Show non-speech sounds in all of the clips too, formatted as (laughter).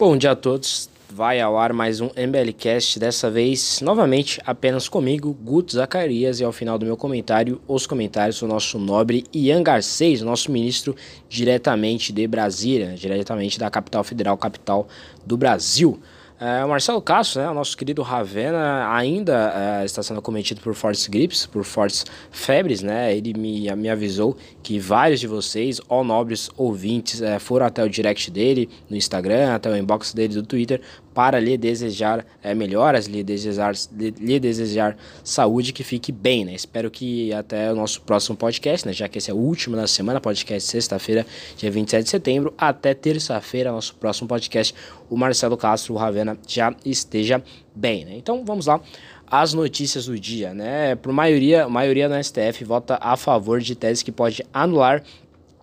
Bom dia a todos. Vai ao ar mais um MBLcast, dessa vez novamente apenas comigo, Guto Zacarias, e ao final do meu comentário, os comentários do nosso nobre Ian Garcês, nosso ministro diretamente de Brasília, diretamente da capital federal, capital do Brasil. É, o Marcelo Castro, né, o nosso querido Ravena, ainda é, está sendo cometido por fortes gripes, por fortes febres, né? Ele me, me avisou que vários de vocês, ó nobres ouvintes, é, foram até o direct dele no Instagram, até o inbox dele do Twitter, para lhe desejar é, melhoras, lhe desejar, lhe, lhe, desejar saúde, que fique bem, né? Espero que até o nosso próximo podcast, né? Já que esse é o último da semana, podcast sexta-feira, dia 27 de setembro, até terça-feira, nosso próximo podcast, o Marcelo Castro, o Ravena, já esteja bem, né? Então vamos lá as notícias do dia, né? Por maioria, maioria no STF vota a favor de tese que pode anular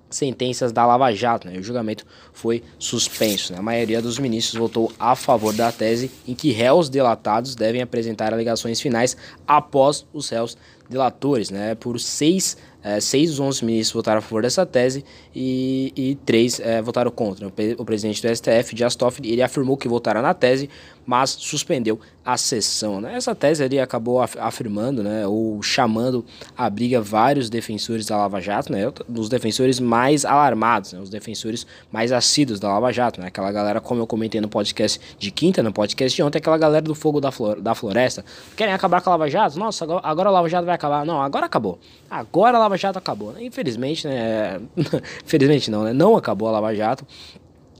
sentenças da Lava Jato. Né? O julgamento foi suspenso. Né? A maioria dos ministros votou a favor da tese em que réus delatados devem apresentar alegações finais após os réus delatores. Né? Por seis é, seis dos 11 ministros votaram a favor dessa tese e, e três é, votaram contra. O, presidente do STF, Dias Toffoli, ele afirmou que votará na tese, mas suspendeu a sessão. Né? Essa tese ele acabou afirmando, né, ou chamando a briga vários defensores da Lava Jato, né, os defensores mais alarmados, né, os defensores mais assíduos da Lava Jato, né, aquela galera, como eu comentei no podcast de quinta, no podcast de ontem, aquela galera do fogo da, flor da floresta, querem acabar com a Lava Jato? Nossa, agora, agora a Lava Jato vai acabar. Não, agora acabou. Agora a Lava Jato acabou. Infelizmente, né, (laughs) infelizmente não, né, não acabou a Lava Jato.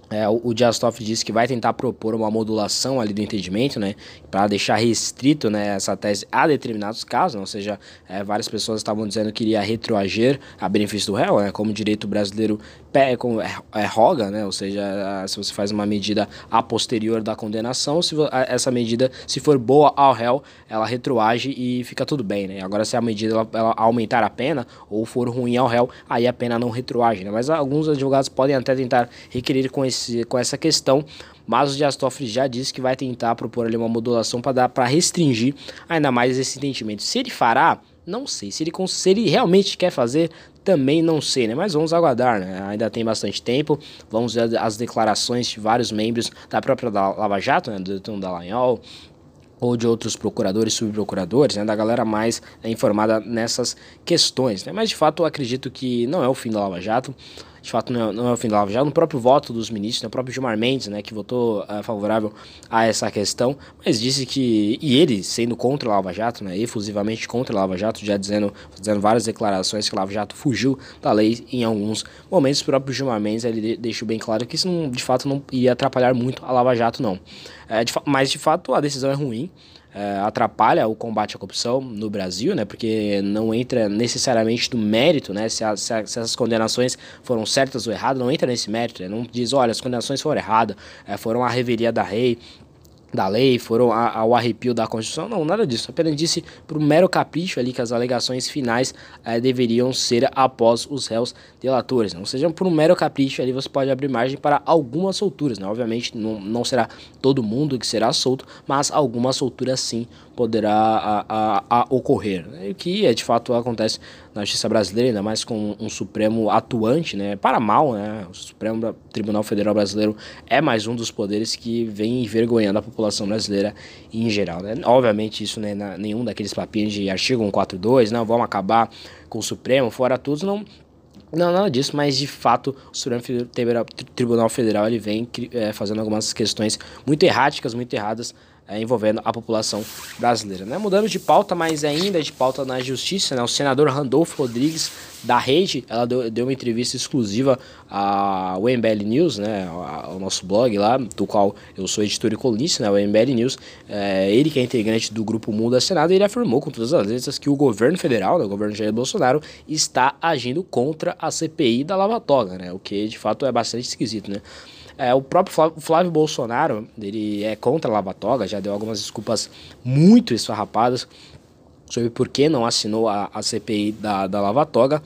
É, o, o Dias Toffoli disse que vai tentar propor uma modulação ali do entendimento, né, para deixar restrito, né, essa tese a determinados casos, né, ou seja, é, várias pessoas estavam dizendo que iria retroagir a benefício do réu, né, como o direito brasileiro é, é, roga, né, ou seja, se você faz uma medida a posterior da condenação, se essa medida, se for boa ao réu, ela retroage e fica tudo bem, né, agora se a medida ela, ela aumentar a pena ou for ruim ao réu, aí a pena não retroage, né, mas alguns advogados podem até tentar requerer com esse esse, com essa questão, mas o Dias Toffoli já disse que vai tentar propor ali uma modulação para restringir ainda mais esse entendimento. Se ele fará, não sei. Se ele, se ele realmente quer fazer, também não sei, né? Mas vamos aguardar, né? Ainda tem bastante tempo. Vamos ver as declarações de vários membros da própria Lava Jato, né? Do Tom Dallagnol, ou de outros procuradores, subprocuradores, né, da galera mais é, informada nessas questões. Né? Mas de fato eu acredito que não é o fim da Lava Jato de fato não é, não é o fim da Lava Jato, no próprio voto dos ministros, né, o próprio Gilmar Mendes, né, que votou uh, favorável a essa questão, mas disse que, e ele sendo contra a Lava Jato, né, efusivamente contra a Lava Jato, já dizendo, dizendo várias declarações que a Lava Jato fugiu da lei em alguns momentos, o próprio Gilmar Mendes ele deixou bem claro que isso não, de fato não ia atrapalhar muito a Lava Jato, não. É, de, mas de fato a decisão é ruim, é, atrapalha o combate à corrupção no Brasil, né? Porque não entra necessariamente no mérito, né? Se, a, se, a, se essas condenações foram certas ou erradas, não entra nesse mérito. Né? Não diz, olha, as condenações foram erradas, é, foram a reveria da rei, da lei, foram ao arrepio da Constituição, não, nada disso. Apenas disse por um mero capricho ali que as alegações finais eh, deveriam ser após os réus delatores. Né? Ou seja, por um mero capricho ali você pode abrir margem para algumas solturas. Né? Obviamente não, não será todo mundo que será solto, mas algumas solturas sim poderá a, a, a ocorrer. Né? O que é, de fato acontece na justiça brasileira, ainda mais com um Supremo atuante, né? para mal. Né? O Supremo Tribunal Federal Brasileiro é mais um dos poderes que vem envergonhando a população brasileira em geral. Né? Obviamente isso né, na, nenhum daqueles papinhos de artigo 142, não, vamos acabar com o Supremo, fora tudo, não não, nada disso, mas de fato o Supremo Tribunal Federal ele vem é, fazendo algumas questões muito erráticas, muito erradas é, envolvendo a população brasileira. Né? Mudando de pauta, mas ainda de pauta na justiça, né? o senador Randolfo Rodrigues da Rede, ela deu, deu uma entrevista exclusiva ao MBL News, né? ao nosso blog lá, do qual eu sou editor e colunista, né? o MBL News. É, ele que é integrante do grupo Mundo Senado, ele afirmou com todas as letras que o governo federal, né? o governo Jair Bolsonaro, está agindo contra a CPI da Lava Toga, né? o que de fato é bastante esquisito. Né? É, o próprio Flávio, Flávio, Bolsonaro, ele é contra a Lava Toga, já deu algumas desculpas muito esfarrapadas sobre por que não assinou a, a CPI da, da Lava Toga.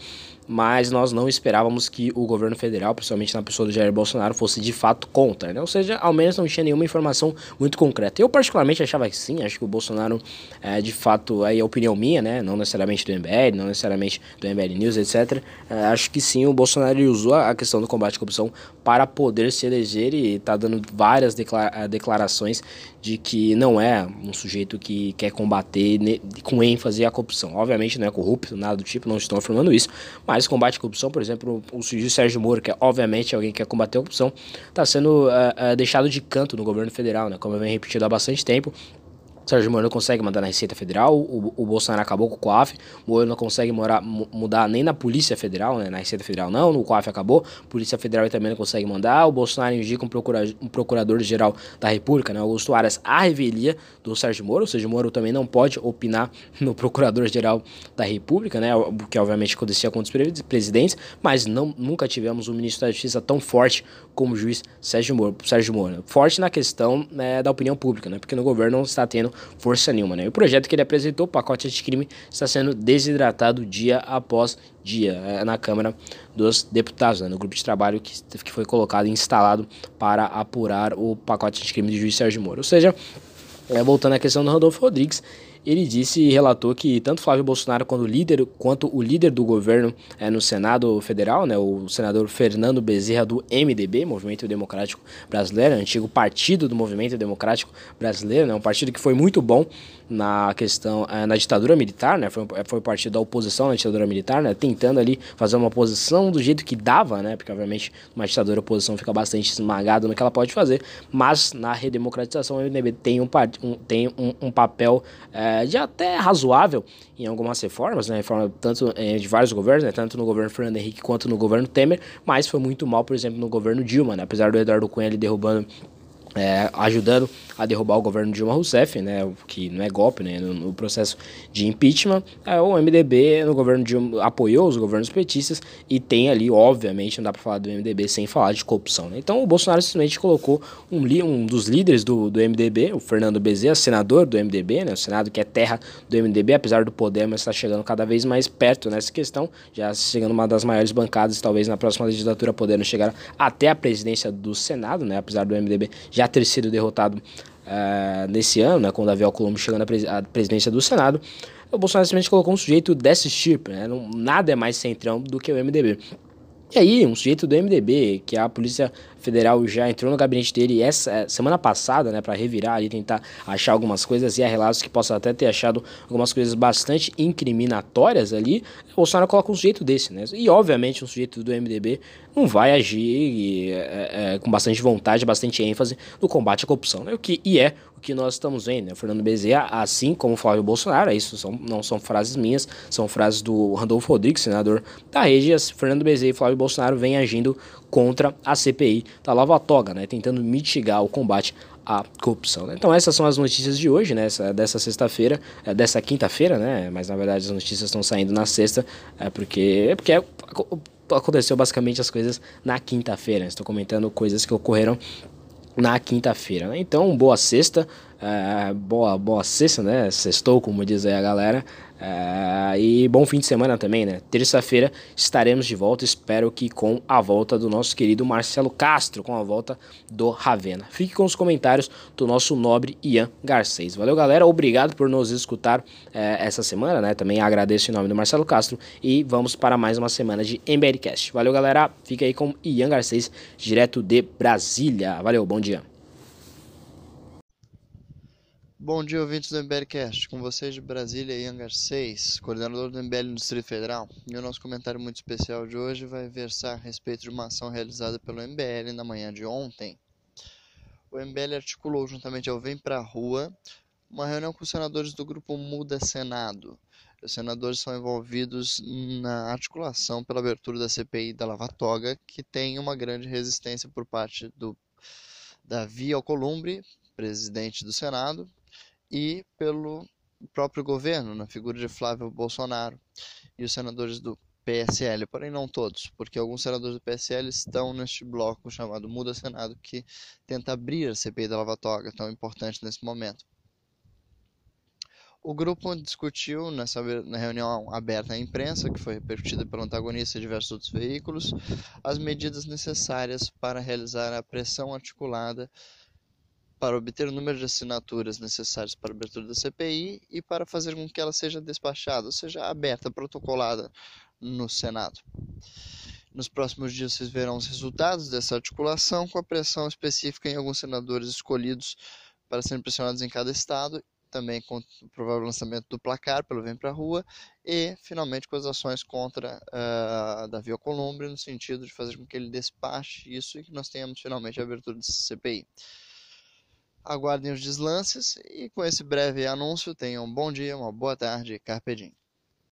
Mas nós não esperávamos que o governo federal, principalmente na pessoa do Jair Bolsonaro, fosse de fato contra, né? Ou seja, ao menos não tinha nenhuma informação muito concreta. Eu particularmente achava que sim, acho que o Bolsonaro, é, de fato, aí é opinião minha, né? Não necessariamente do MBL, não necessariamente do MBL News, etc. É, acho que sim, o Bolsonaro usou a questão do combate à corrupção para poder se eleger e está dando várias declara declarações de que não é um sujeito que quer combater com ênfase a corrupção. Obviamente não é corrupto, nada do tipo, não estou afirmando isso, mas combate à corrupção, por exemplo, o sujeito Sérgio Moro, que é obviamente alguém que quer combater a corrupção, está sendo uh, uh, deixado de canto no governo federal, né? como eu venho repetido há bastante tempo. Sérgio Moro não consegue mandar na Receita Federal, o, o Bolsonaro acabou com o COAF, o Moro não consegue morar, mudar nem na Polícia Federal, né, na Receita Federal não, no COAF acabou, Polícia Federal também não consegue mandar, o Bolsonaro indica um, procura, um procurador-geral da República, né, Augusto Aras, a revelia do Sérgio Moro, o Sérgio Moro também não pode opinar (laughs) no procurador-geral da República, né, que obviamente acontecia com os presidentes, mas não, nunca tivemos um ministro da Justiça tão forte como o juiz Sérgio Moro, Sérgio Moro. Forte na questão né, da opinião pública, né, porque no governo não está tendo força nenhuma. Né? E o projeto que ele apresentou, o pacote de crime, está sendo desidratado dia após dia é, na Câmara dos Deputados, né? no grupo de trabalho que, que foi colocado e instalado para apurar o pacote de crime de juiz Sérgio Moro. Ou seja, é, voltando à questão do Rodolfo Rodrigues, ele disse e relatou que tanto Flávio Bolsonaro quanto o líder, quanto o líder do governo é, no Senado Federal, né, o senador Fernando Bezerra do MDB, Movimento Democrático Brasileiro, antigo partido do Movimento Democrático Brasileiro, né, um partido que foi muito bom na questão é, na ditadura militar, né, foi, foi partido da oposição na ditadura militar, né, tentando ali fazer uma oposição do jeito que dava, né, porque obviamente uma ditadura a oposição fica bastante esmagada no que ela pode fazer, mas na redemocratização o MDB tem um, um tem um, um papel é, é, de até razoável em algumas reformas, né, reforma tanto é, de vários governos, né, tanto no governo Fernando Henrique quanto no governo Temer, mas foi muito mal, por exemplo, no governo Dilma, né, apesar do Eduardo Cunha ali derrubando é, ajudando a derrubar o governo Dilma Rousseff, né, que não é golpe, né, no, no processo de impeachment, é, o MDB no governo Dilma apoiou os governos petistas e tem ali, obviamente, não dá para falar do MDB sem falar de corrupção, né? Então o Bolsonaro simplesmente colocou um, um dos líderes do, do MDB, o Fernando Bezerra, senador do MDB, né, o Senado que é terra do MDB, apesar do poder, mas está chegando cada vez mais perto nessa questão, já chegando uma das maiores bancadas, talvez na próxima legislatura podendo chegar até a presidência do Senado, né, apesar do MDB já ter sido derrotado uh, nesse ano, né, com o Davi Alcolumbre chegando à, pres à, presidência do Senado, o Bolsonaro simplesmente colocou um sujeito desse tipo, né, não, nada é mais centrão do que o MDB. E aí, um sujeito do MDB, que a Polícia Federal já entrou no gabinete dele essa semana passada, né, para revirar ali, tentar achar algumas coisas, e há relatos que possa até ter achado algumas coisas bastante incriminatórias ali, o Bolsonaro coloca um sujeito desse, né? E obviamente um sujeito do MDB não vai agir é, é, com bastante vontade, bastante ênfase no combate à corrupção, né? O que, e é que nós estamos vendo, né? Fernando Bezerra, assim como o Flávio Bolsonaro, isso são, não são frases minhas, são frases do Randolfo Rodrigues, senador da rede, Fernando Bezerra e Flávio Bolsonaro vêm agindo contra a CPI da Lava Toga, né? Tentando mitigar o combate à corrupção. Né? Então essas são as notícias de hoje, né? Essa, dessa sexta-feira, é, dessa quinta-feira, né? Mas na verdade as notícias estão saindo na sexta, é porque, é porque é, aconteceu basicamente as coisas na quinta-feira. Estou comentando coisas que ocorreram na quinta-feira. Né? Então, boa sexta, é, boa, boa sexta, né? Sextou, como diz aí a galera. É, e bom fim de semana também, né? Terça-feira estaremos de volta, espero que com a volta do nosso querido Marcelo Castro, com a volta do Ravena. Fique com os comentários do nosso nobre Ian Garcês. Valeu, galera. Obrigado por nos escutar é, essa semana, né? Também agradeço em nome do Marcelo Castro e vamos para mais uma semana de MBRcast. Valeu, galera. Fica aí com Ian Garcês, direto de Brasília. Valeu, bom dia. Bom dia, ouvintes do MBLcast. Com vocês de Brasília, Ian Garcês, coordenador do MBL no Distrito Federal. E o nosso comentário muito especial de hoje vai versar a respeito de uma ação realizada pelo MBL na manhã de ontem. O MBL articulou, juntamente ao Vem Pra Rua, uma reunião com os senadores do grupo Muda Senado. Os senadores são envolvidos na articulação pela abertura da CPI da Lava Toga, que tem uma grande resistência por parte do Davi Alcolumbre, presidente do Senado, e pelo próprio governo, na figura de Flávio Bolsonaro e os senadores do PSL, porém não todos, porque alguns senadores do PSL estão neste bloco chamado Muda Senado, que tenta abrir a CPI da Lava Toga, tão importante nesse momento. O grupo discutiu nessa na reunião aberta à imprensa, que foi repercutida pelo antagonista e diversos outros veículos, as medidas necessárias para realizar a pressão articulada para obter o número de assinaturas necessárias para a abertura da CPI e para fazer com que ela seja despachada, ou seja, aberta, protocolada no Senado. Nos próximos dias vocês verão os resultados dessa articulação com a pressão específica em alguns senadores escolhidos para serem pressionados em cada estado também com o provável lançamento do placar pelo Vem Pra Rua e, finalmente, com as ações contra uh, Davi Alcolumbre, no sentido de fazer com que ele despache isso e que nós tenhamos finalmente a abertura desse CPI. Aguardem os deslances e com esse breve anúncio tenham um bom dia, uma boa tarde, Carpe.